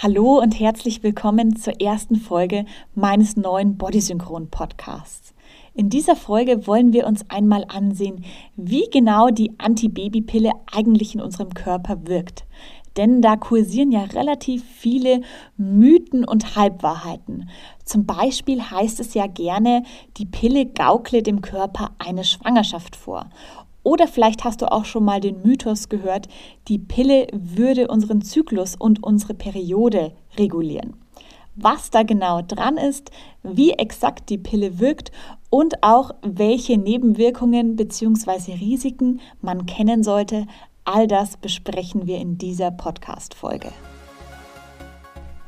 Hallo und herzlich willkommen zur ersten Folge meines neuen Bodysynchron Podcasts. In dieser Folge wollen wir uns einmal ansehen, wie genau die Antibabypille eigentlich in unserem Körper wirkt. Denn da kursieren ja relativ viele Mythen und Halbwahrheiten. Zum Beispiel heißt es ja gerne, die Pille gaukle dem Körper eine Schwangerschaft vor. Oder vielleicht hast du auch schon mal den Mythos gehört, die Pille würde unseren Zyklus und unsere Periode regulieren. Was da genau dran ist, wie exakt die Pille wirkt und auch welche Nebenwirkungen bzw. Risiken man kennen sollte, all das besprechen wir in dieser Podcast-Folge.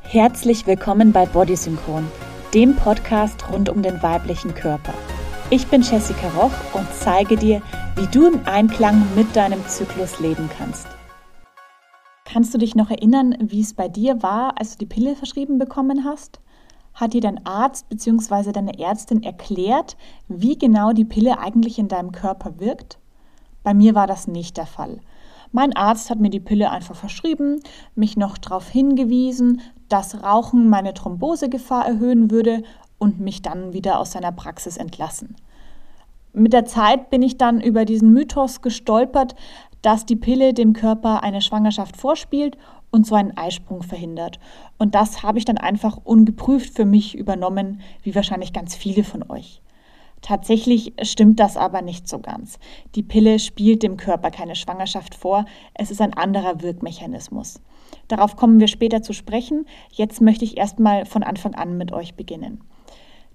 Herzlich willkommen bei Bodysynchron, dem Podcast rund um den weiblichen Körper. Ich bin Jessica Roch und zeige dir, wie du im Einklang mit deinem Zyklus leben kannst. Kannst du dich noch erinnern, wie es bei dir war, als du die Pille verschrieben bekommen hast? Hat dir dein Arzt bzw. deine Ärztin erklärt, wie genau die Pille eigentlich in deinem Körper wirkt? Bei mir war das nicht der Fall. Mein Arzt hat mir die Pille einfach verschrieben, mich noch darauf hingewiesen, dass Rauchen meine Thrombosegefahr erhöhen würde und mich dann wieder aus seiner Praxis entlassen. Mit der Zeit bin ich dann über diesen Mythos gestolpert, dass die Pille dem Körper eine Schwangerschaft vorspielt und so einen Eisprung verhindert. Und das habe ich dann einfach ungeprüft für mich übernommen, wie wahrscheinlich ganz viele von euch. Tatsächlich stimmt das aber nicht so ganz. Die Pille spielt dem Körper keine Schwangerschaft vor, es ist ein anderer Wirkmechanismus. Darauf kommen wir später zu sprechen. Jetzt möchte ich erstmal von Anfang an mit euch beginnen.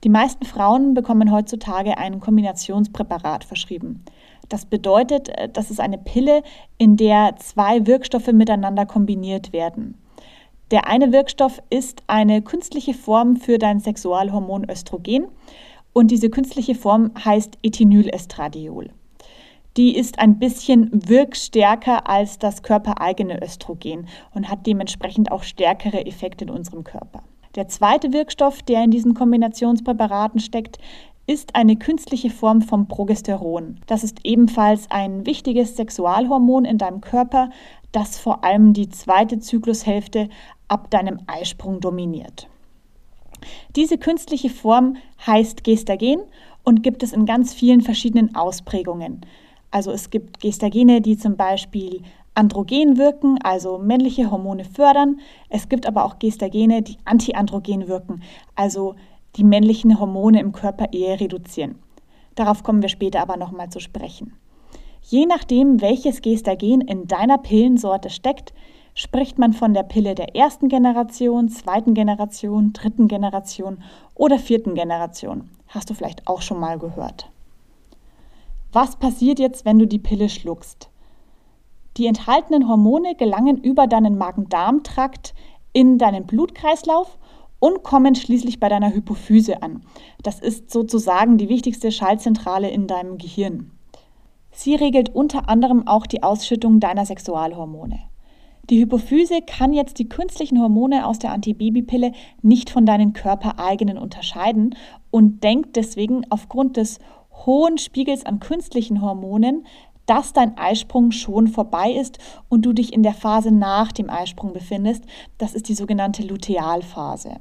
Die meisten Frauen bekommen heutzutage ein Kombinationspräparat verschrieben. Das bedeutet, äh, das ist eine Pille, in der zwei Wirkstoffe miteinander kombiniert werden. Der eine Wirkstoff ist eine künstliche Form für dein Sexualhormon Östrogen und diese künstliche Form heißt Ethinylestradiol. Die ist ein bisschen wirkstärker als das körpereigene Östrogen und hat dementsprechend auch stärkere Effekte in unserem Körper. Der zweite Wirkstoff, der in diesen Kombinationspräparaten steckt, ist eine künstliche Form vom Progesteron. Das ist ebenfalls ein wichtiges Sexualhormon in deinem Körper, das vor allem die zweite Zyklushälfte ab deinem Eisprung dominiert. Diese künstliche Form heißt Gestagen und gibt es in ganz vielen verschiedenen Ausprägungen. Also es gibt Gestagene, die zum Beispiel androgen wirken, also männliche Hormone fördern. Es gibt aber auch Gestagene, die antiandrogen wirken, also die männlichen Hormone im Körper eher reduzieren. Darauf kommen wir später aber nochmal zu sprechen. Je nachdem, welches Gestagen in deiner Pillensorte steckt, spricht man von der Pille der ersten Generation, zweiten Generation, dritten Generation oder vierten Generation. Hast du vielleicht auch schon mal gehört. Was passiert jetzt, wenn du die Pille schluckst? Die enthaltenen Hormone gelangen über deinen Magen-Darm-Trakt in deinen Blutkreislauf und kommen schließlich bei deiner Hypophyse an. Das ist sozusagen die wichtigste Schaltzentrale in deinem Gehirn. Sie regelt unter anderem auch die Ausschüttung deiner Sexualhormone. Die Hypophyse kann jetzt die künstlichen Hormone aus der Antibabypille nicht von deinen körpereigenen unterscheiden und denkt deswegen aufgrund des hohen Spiegels an künstlichen Hormonen, dass dein Eisprung schon vorbei ist und du dich in der Phase nach dem Eisprung befindest. Das ist die sogenannte Lutealphase.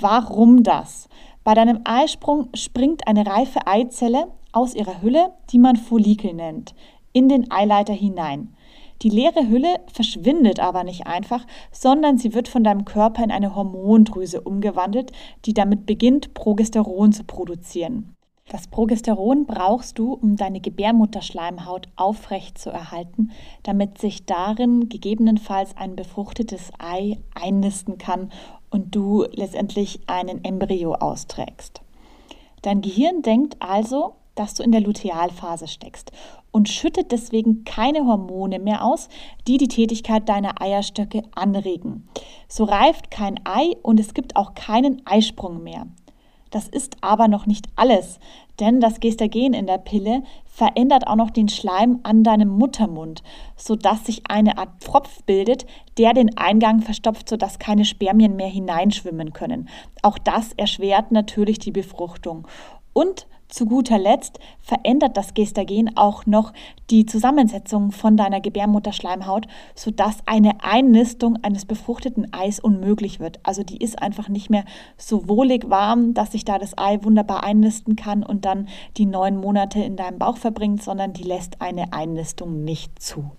Warum das? Bei deinem Eisprung springt eine reife Eizelle aus ihrer Hülle, die man Follikel nennt, in den Eileiter hinein. Die leere Hülle verschwindet aber nicht einfach, sondern sie wird von deinem Körper in eine Hormondrüse umgewandelt, die damit beginnt, Progesteron zu produzieren. Das Progesteron brauchst du, um deine Gebärmutterschleimhaut aufrecht zu erhalten, damit sich darin gegebenenfalls ein befruchtetes Ei einnisten kann und du letztendlich einen Embryo austrägst. Dein Gehirn denkt also, dass du in der Lutealphase steckst und schüttet deswegen keine Hormone mehr aus, die die Tätigkeit deiner Eierstöcke anregen. So reift kein Ei und es gibt auch keinen Eisprung mehr. Das ist aber noch nicht alles, denn das Gestagen in der Pille verändert auch noch den Schleim an deinem Muttermund, sodass sich eine Art Pfropf bildet, der den Eingang verstopft, sodass keine Spermien mehr hineinschwimmen können. Auch das erschwert natürlich die Befruchtung. Und zu guter Letzt verändert das Gestagen auch noch die Zusammensetzung von deiner Gebärmutterschleimhaut, sodass eine Einnistung eines befruchteten Eis unmöglich wird. Also die ist einfach nicht mehr so wohlig warm, dass sich da das Ei wunderbar einnisten kann und dann die neun Monate in deinem Bauch verbringt, sondern die lässt eine Einnistung nicht zu.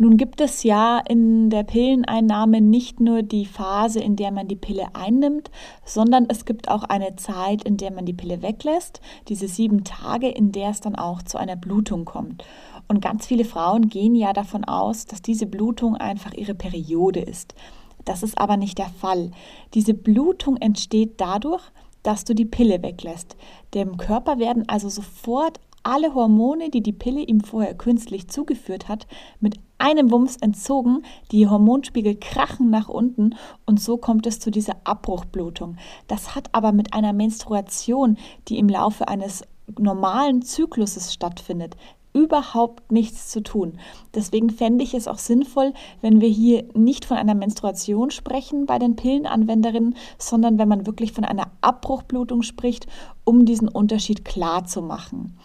Nun gibt es ja in der Pilleneinnahme nicht nur die Phase, in der man die Pille einnimmt, sondern es gibt auch eine Zeit, in der man die Pille weglässt, diese sieben Tage, in der es dann auch zu einer Blutung kommt. Und ganz viele Frauen gehen ja davon aus, dass diese Blutung einfach ihre Periode ist. Das ist aber nicht der Fall. Diese Blutung entsteht dadurch, dass du die Pille weglässt. Dem Körper werden also sofort alle Hormone, die die Pille ihm vorher künstlich zugeführt hat, mit einem Wumms entzogen, die Hormonspiegel krachen nach unten und so kommt es zu dieser Abbruchblutung. Das hat aber mit einer Menstruation, die im Laufe eines normalen Zykluses stattfindet, überhaupt nichts zu tun. Deswegen fände ich es auch sinnvoll, wenn wir hier nicht von einer Menstruation sprechen bei den Pillenanwenderinnen, sondern wenn man wirklich von einer Abbruchblutung spricht, um diesen Unterschied klar zu machen.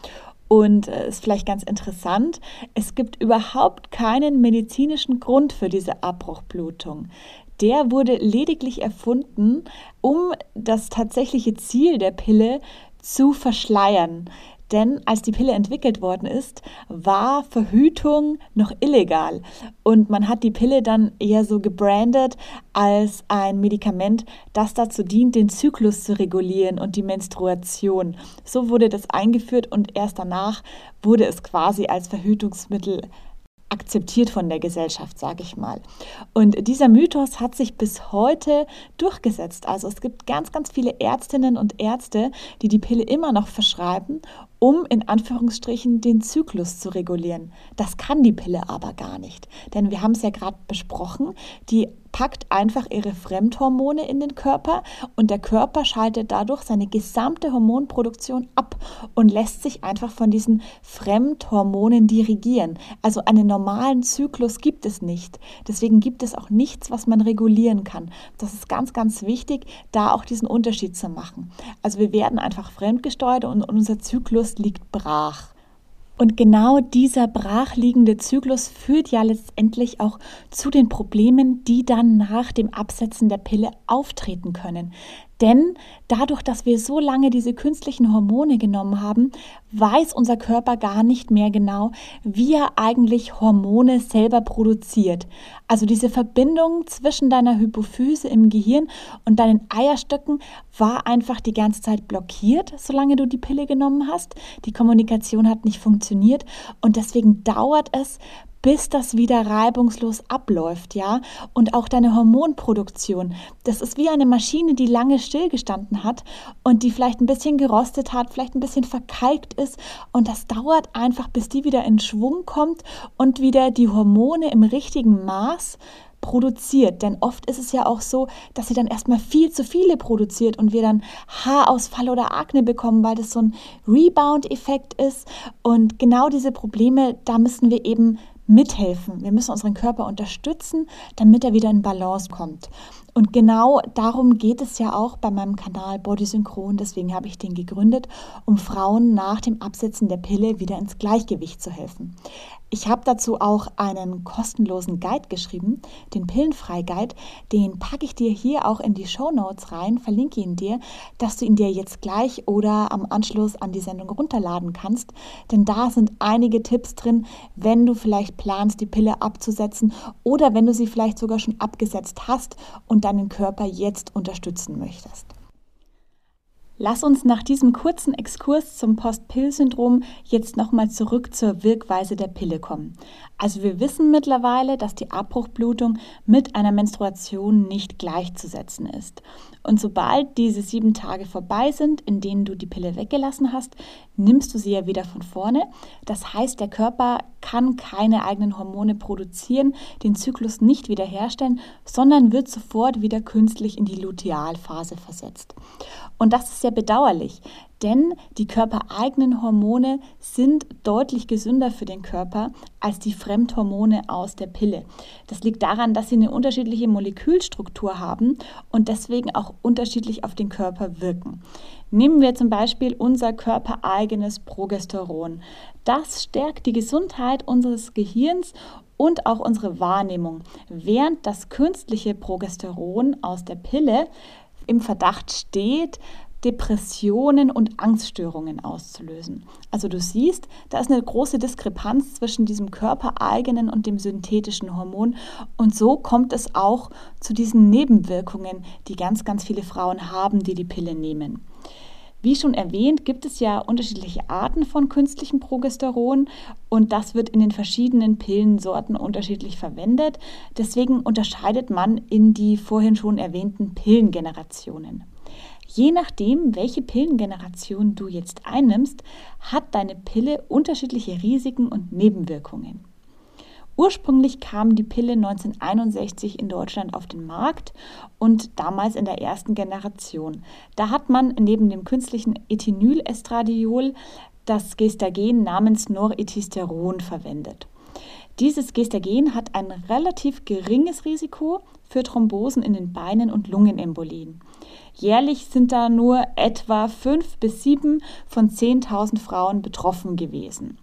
Und äh, ist vielleicht ganz interessant, es gibt überhaupt keinen medizinischen Grund für diese Abbruchblutung. Der wurde lediglich erfunden, um das tatsächliche Ziel der Pille zu verschleiern. Denn als die Pille entwickelt worden ist, war Verhütung noch illegal. Und man hat die Pille dann eher so gebrandet als ein Medikament, das dazu dient, den Zyklus zu regulieren und die Menstruation. So wurde das eingeführt und erst danach wurde es quasi als Verhütungsmittel akzeptiert von der Gesellschaft, sage ich mal. Und dieser Mythos hat sich bis heute durchgesetzt. Also es gibt ganz, ganz viele Ärztinnen und Ärzte, die die Pille immer noch verschreiben um in Anführungsstrichen den Zyklus zu regulieren. Das kann die Pille aber gar nicht. Denn wir haben es ja gerade besprochen, die packt einfach ihre Fremdhormone in den Körper und der Körper schaltet dadurch seine gesamte Hormonproduktion ab und lässt sich einfach von diesen Fremdhormonen dirigieren. Also einen normalen Zyklus gibt es nicht. Deswegen gibt es auch nichts, was man regulieren kann. Das ist ganz, ganz wichtig, da auch diesen Unterschied zu machen. Also wir werden einfach fremdgesteuert und unser Zyklus liegt brach. Und genau dieser brachliegende Zyklus führt ja letztendlich auch zu den Problemen, die dann nach dem Absetzen der Pille auftreten können. Denn dadurch, dass wir so lange diese künstlichen Hormone genommen haben, weiß unser Körper gar nicht mehr genau, wie er eigentlich Hormone selber produziert. Also diese Verbindung zwischen deiner Hypophyse im Gehirn und deinen Eierstöcken war einfach die ganze Zeit blockiert, solange du die Pille genommen hast. Die Kommunikation hat nicht funktioniert und deswegen dauert es, bis das wieder reibungslos abläuft, ja? Und auch deine Hormonproduktion. Das ist wie eine Maschine, die lange stillgestanden hat und die vielleicht ein bisschen gerostet hat, vielleicht ein bisschen verkalkt ist. Und das dauert einfach, bis die wieder in Schwung kommt und wieder die Hormone im richtigen Maß produziert. Denn oft ist es ja auch so, dass sie dann erstmal viel zu viele produziert und wir dann Haarausfall oder Akne bekommen, weil das so ein Rebound-Effekt ist. Und genau diese Probleme, da müssen wir eben mithelfen. Wir müssen unseren Körper unterstützen, damit er wieder in Balance kommt. Und genau darum geht es ja auch bei meinem Kanal Body Synchron. Deswegen habe ich den gegründet, um Frauen nach dem Absetzen der Pille wieder ins Gleichgewicht zu helfen. Ich habe dazu auch einen kostenlosen Guide geschrieben, den Pillenfrei-Guide. Den packe ich dir hier auch in die Show Notes rein, verlinke ihn dir, dass du ihn dir jetzt gleich oder am Anschluss an die Sendung runterladen kannst. Denn da sind einige Tipps drin, wenn du vielleicht planst, die Pille abzusetzen oder wenn du sie vielleicht sogar schon abgesetzt hast und deinen Körper jetzt unterstützen möchtest. Lass uns nach diesem kurzen Exkurs zum Post-Pill-Syndrom jetzt nochmal zurück zur Wirkweise der Pille kommen. Also wir wissen mittlerweile, dass die Abbruchblutung mit einer Menstruation nicht gleichzusetzen ist. Und sobald diese sieben Tage vorbei sind, in denen du die Pille weggelassen hast, nimmst du sie ja wieder von vorne. Das heißt, der Körper kann keine eigenen Hormone produzieren, den Zyklus nicht wiederherstellen, sondern wird sofort wieder künstlich in die Lutealphase versetzt. Und das ist sehr bedauerlich, denn die körpereigenen Hormone sind deutlich gesünder für den Körper als die Fremdhormone aus der Pille. Das liegt daran, dass sie eine unterschiedliche Molekülstruktur haben und deswegen auch unterschiedlich auf den Körper wirken. Nehmen wir zum Beispiel unser körpereigenes Progesteron. Das stärkt die Gesundheit unseres Gehirns und auch unsere Wahrnehmung, während das künstliche Progesteron aus der Pille im Verdacht steht, Depressionen und Angststörungen auszulösen. Also du siehst, da ist eine große Diskrepanz zwischen diesem körpereigenen und dem synthetischen Hormon und so kommt es auch zu diesen Nebenwirkungen, die ganz, ganz viele Frauen haben, die die Pille nehmen. Wie schon erwähnt, gibt es ja unterschiedliche Arten von künstlichem Progesteron und das wird in den verschiedenen Pillensorten unterschiedlich verwendet. Deswegen unterscheidet man in die vorhin schon erwähnten Pillengenerationen. Je nachdem, welche Pillengeneration du jetzt einnimmst, hat deine Pille unterschiedliche Risiken und Nebenwirkungen. Ursprünglich kam die Pille 1961 in Deutschland auf den Markt und damals in der ersten Generation. Da hat man neben dem künstlichen Ethinylestradiol das Gestagen namens Noretisteron verwendet. Dieses Gestagen hat ein relativ geringes Risiko für Thrombosen in den Beinen und Lungenembolien. Jährlich sind da nur etwa 5 bis 7 von 10.000 Frauen betroffen gewesen.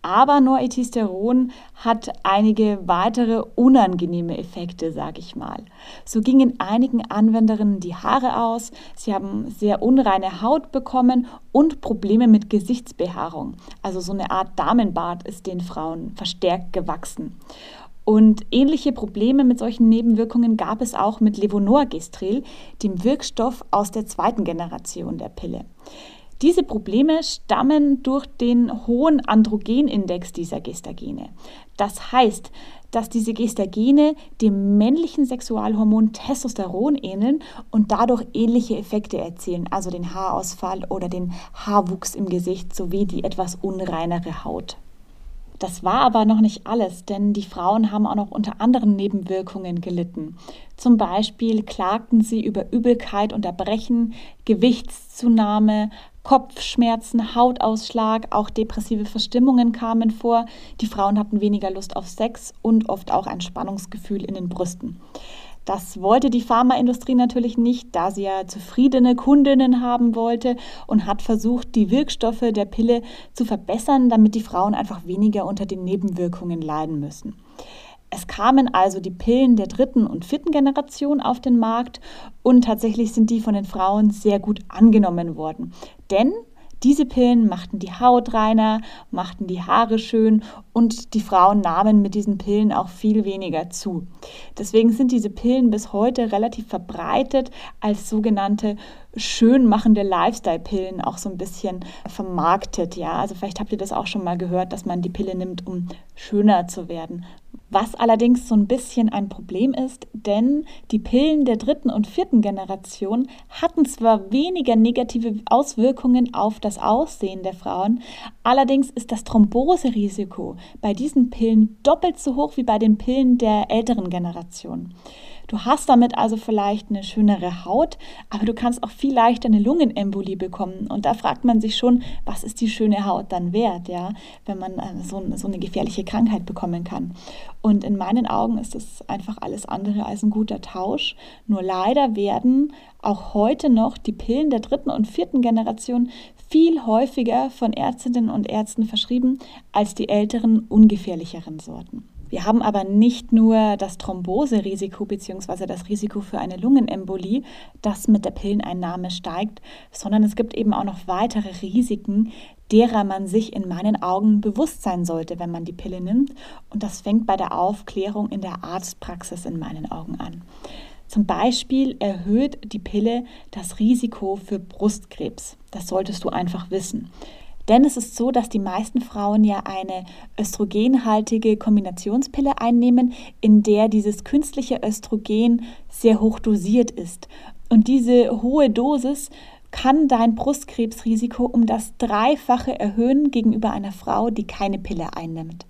Aber Norethisteron hat einige weitere unangenehme Effekte, sage ich mal. So gingen einigen Anwenderinnen die Haare aus, sie haben sehr unreine Haut bekommen und Probleme mit Gesichtsbehaarung. Also so eine Art Damenbart ist den Frauen verstärkt gewachsen. Und ähnliche Probleme mit solchen Nebenwirkungen gab es auch mit Levonorgestrel, dem Wirkstoff aus der zweiten Generation der Pille. Diese Probleme stammen durch den hohen Androgenindex dieser Gestagene. Das heißt, dass diese Gestagene dem männlichen Sexualhormon Testosteron ähneln und dadurch ähnliche Effekte erzielen, also den Haarausfall oder den Haarwuchs im Gesicht sowie die etwas unreinere Haut. Das war aber noch nicht alles, denn die Frauen haben auch noch unter anderen Nebenwirkungen gelitten. Zum Beispiel klagten sie über Übelkeit und Erbrechen, Gewichtszunahme, Kopfschmerzen, Hautausschlag, auch depressive Verstimmungen kamen vor. Die Frauen hatten weniger Lust auf Sex und oft auch ein Spannungsgefühl in den Brüsten. Das wollte die Pharmaindustrie natürlich nicht, da sie ja zufriedene Kundinnen haben wollte und hat versucht, die Wirkstoffe der Pille zu verbessern, damit die Frauen einfach weniger unter den Nebenwirkungen leiden müssen. Es kamen also die Pillen der dritten und vierten Generation auf den Markt und tatsächlich sind die von den Frauen sehr gut angenommen worden. Denn diese Pillen machten die Haut reiner, machten die Haare schön und die Frauen nahmen mit diesen Pillen auch viel weniger zu. Deswegen sind diese Pillen bis heute relativ verbreitet als sogenannte schönmachende Lifestyle-Pillen auch so ein bisschen vermarktet. Ja, also vielleicht habt ihr das auch schon mal gehört, dass man die Pille nimmt, um schöner zu werden. Was allerdings so ein bisschen ein Problem ist, denn die Pillen der dritten und vierten Generation hatten zwar weniger negative Auswirkungen auf das Aussehen der Frauen, allerdings ist das Thromboserisiko bei diesen Pillen doppelt so hoch wie bei den Pillen der älteren Generation. Du hast damit also vielleicht eine schönere Haut, aber du kannst auch viel leichter eine Lungenembolie bekommen. Und da fragt man sich schon, was ist die schöne Haut dann wert, ja, wenn man äh, so, so eine gefährliche Krankheit bekommen kann. Und in meinen Augen ist das einfach alles andere als ein guter Tausch. Nur leider werden auch heute noch die Pillen der dritten und vierten Generation viel häufiger von Ärztinnen und Ärzten verschrieben als die älteren, ungefährlicheren Sorten. Wir haben aber nicht nur das Thromboserisiko bzw. das Risiko für eine Lungenembolie, das mit der Pilleneinnahme steigt, sondern es gibt eben auch noch weitere Risiken, derer man sich in meinen Augen bewusst sein sollte, wenn man die Pille nimmt. Und das fängt bei der Aufklärung in der Arztpraxis in meinen Augen an. Zum Beispiel erhöht die Pille das Risiko für Brustkrebs. Das solltest du einfach wissen. Denn es ist so, dass die meisten Frauen ja eine östrogenhaltige Kombinationspille einnehmen, in der dieses künstliche Östrogen sehr hoch dosiert ist. Und diese hohe Dosis kann dein Brustkrebsrisiko um das Dreifache erhöhen gegenüber einer Frau, die keine Pille einnimmt.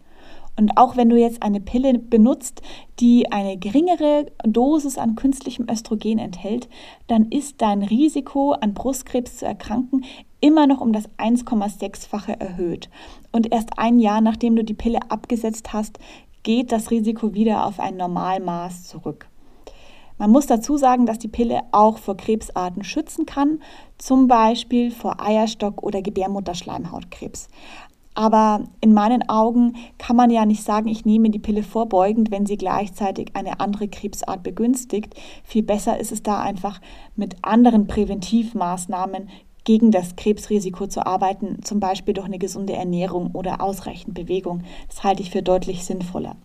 Und auch wenn du jetzt eine Pille benutzt, die eine geringere Dosis an künstlichem Östrogen enthält, dann ist dein Risiko an Brustkrebs zu erkranken immer noch um das 1,6-fache erhöht. Und erst ein Jahr nachdem du die Pille abgesetzt hast, geht das Risiko wieder auf ein Normalmaß zurück. Man muss dazu sagen, dass die Pille auch vor Krebsarten schützen kann, zum Beispiel vor Eierstock- oder Gebärmutterschleimhautkrebs. Aber in meinen Augen kann man ja nicht sagen, ich nehme die Pille vorbeugend, wenn sie gleichzeitig eine andere Krebsart begünstigt. Viel besser ist es da einfach mit anderen Präventivmaßnahmen gegen das Krebsrisiko zu arbeiten, zum Beispiel durch eine gesunde Ernährung oder ausreichend Bewegung. Das halte ich für deutlich sinnvoller.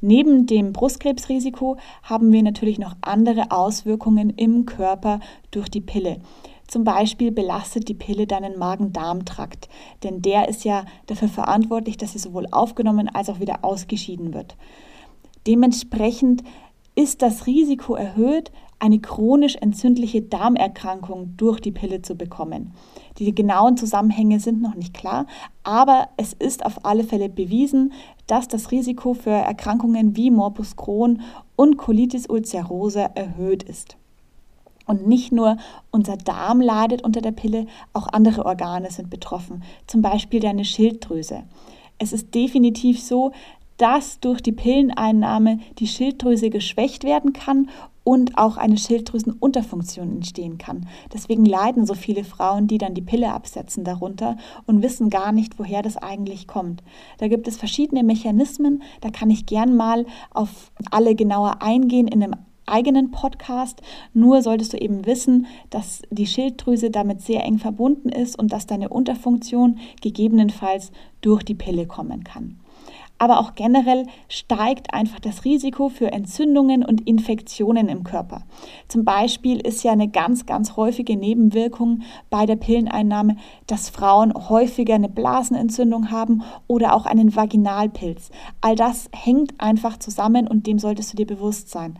Neben dem Brustkrebsrisiko haben wir natürlich noch andere Auswirkungen im Körper durch die Pille. Zum Beispiel belastet die Pille deinen Magen-Darm-Trakt, denn der ist ja dafür verantwortlich, dass sie sowohl aufgenommen als auch wieder ausgeschieden wird. Dementsprechend ist das Risiko erhöht, eine chronisch entzündliche Darmerkrankung durch die Pille zu bekommen. Die genauen Zusammenhänge sind noch nicht klar, aber es ist auf alle Fälle bewiesen, dass das Risiko für Erkrankungen wie Morbus Crohn und Colitis ulcerosa erhöht ist. Und nicht nur unser Darm leidet unter der Pille, auch andere Organe sind betroffen, zum Beispiel deine Schilddrüse. Es ist definitiv so, dass durch die Pilleneinnahme die Schilddrüse geschwächt werden kann und auch eine Schilddrüsenunterfunktion entstehen kann. Deswegen leiden so viele Frauen, die dann die Pille absetzen, darunter und wissen gar nicht, woher das eigentlich kommt. Da gibt es verschiedene Mechanismen, da kann ich gern mal auf alle genauer eingehen in einem eigenen Podcast. Nur solltest du eben wissen, dass die Schilddrüse damit sehr eng verbunden ist und dass deine Unterfunktion gegebenenfalls durch die Pille kommen kann aber auch generell steigt einfach das Risiko für Entzündungen und Infektionen im Körper. Zum Beispiel ist ja eine ganz, ganz häufige Nebenwirkung bei der Pilleneinnahme, dass Frauen häufiger eine Blasenentzündung haben oder auch einen Vaginalpilz. All das hängt einfach zusammen und dem solltest du dir bewusst sein.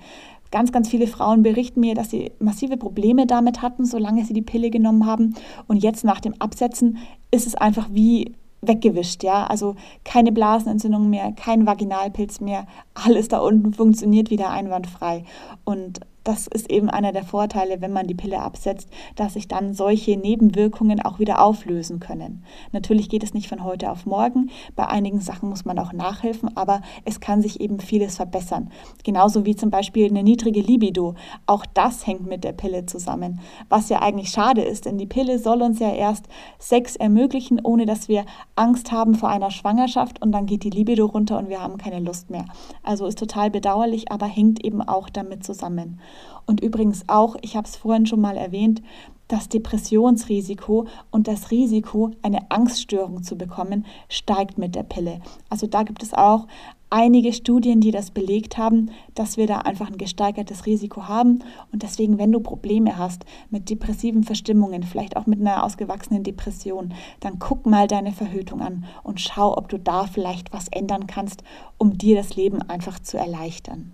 Ganz, ganz viele Frauen berichten mir, dass sie massive Probleme damit hatten, solange sie die Pille genommen haben. Und jetzt nach dem Absetzen ist es einfach wie weggewischt, ja. Also keine Blasenentzündung mehr, kein Vaginalpilz mehr, alles da unten funktioniert wieder einwandfrei. Und das ist eben einer der Vorteile, wenn man die Pille absetzt, dass sich dann solche Nebenwirkungen auch wieder auflösen können. Natürlich geht es nicht von heute auf morgen. Bei einigen Sachen muss man auch nachhelfen, aber es kann sich eben vieles verbessern. Genauso wie zum Beispiel eine niedrige Libido. Auch das hängt mit der Pille zusammen. Was ja eigentlich schade ist, denn die Pille soll uns ja erst Sex ermöglichen, ohne dass wir Angst haben vor einer Schwangerschaft und dann geht die Libido runter und wir haben keine Lust mehr. Also ist total bedauerlich, aber hängt eben auch damit zusammen. Und übrigens auch, ich habe es vorhin schon mal erwähnt, das Depressionsrisiko und das Risiko, eine Angststörung zu bekommen, steigt mit der Pille. Also da gibt es auch einige Studien, die das belegt haben, dass wir da einfach ein gesteigertes Risiko haben. Und deswegen, wenn du Probleme hast mit depressiven Verstimmungen, vielleicht auch mit einer ausgewachsenen Depression, dann guck mal deine Verhütung an und schau, ob du da vielleicht was ändern kannst, um dir das Leben einfach zu erleichtern.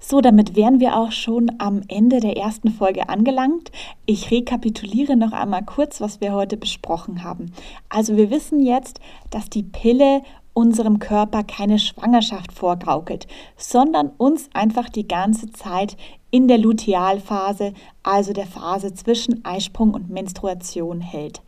So, damit wären wir auch schon am Ende der ersten Folge angelangt. Ich rekapituliere noch einmal kurz, was wir heute besprochen haben. Also wir wissen jetzt, dass die Pille unserem Körper keine Schwangerschaft vorgaukelt, sondern uns einfach die ganze Zeit in der Lutealphase, also der Phase zwischen Eisprung und Menstruation hält.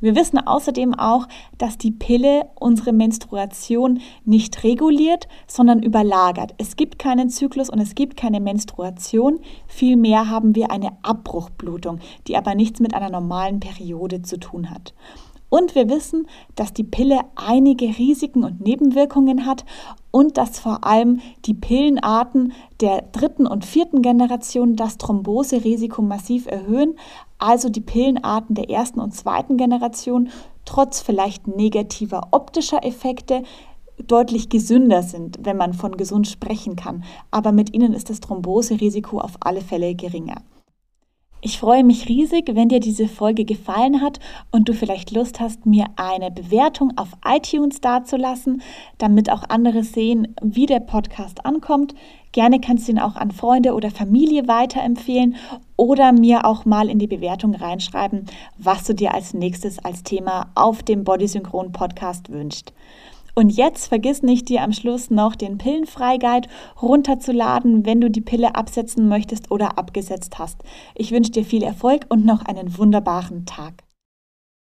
Wir wissen außerdem auch, dass die Pille unsere Menstruation nicht reguliert, sondern überlagert. Es gibt keinen Zyklus und es gibt keine Menstruation. Vielmehr haben wir eine Abbruchblutung, die aber nichts mit einer normalen Periode zu tun hat. Und wir wissen, dass die Pille einige Risiken und Nebenwirkungen hat und dass vor allem die Pillenarten der dritten und vierten Generation das Thromboserisiko massiv erhöhen, also die Pillenarten der ersten und zweiten Generation trotz vielleicht negativer optischer Effekte deutlich gesünder sind, wenn man von gesund sprechen kann. Aber mit ihnen ist das Thromboserisiko auf alle Fälle geringer. Ich freue mich riesig, wenn dir diese Folge gefallen hat und du vielleicht Lust hast, mir eine Bewertung auf iTunes dazulassen, damit auch andere sehen, wie der Podcast ankommt. Gerne kannst du ihn auch an Freunde oder Familie weiterempfehlen oder mir auch mal in die Bewertung reinschreiben, was du dir als nächstes als Thema auf dem Bodysynchron Podcast wünschst. Und jetzt vergiss nicht, dir am Schluss noch den Pillenfrei-Guide runterzuladen, wenn du die Pille absetzen möchtest oder abgesetzt hast. Ich wünsche dir viel Erfolg und noch einen wunderbaren Tag.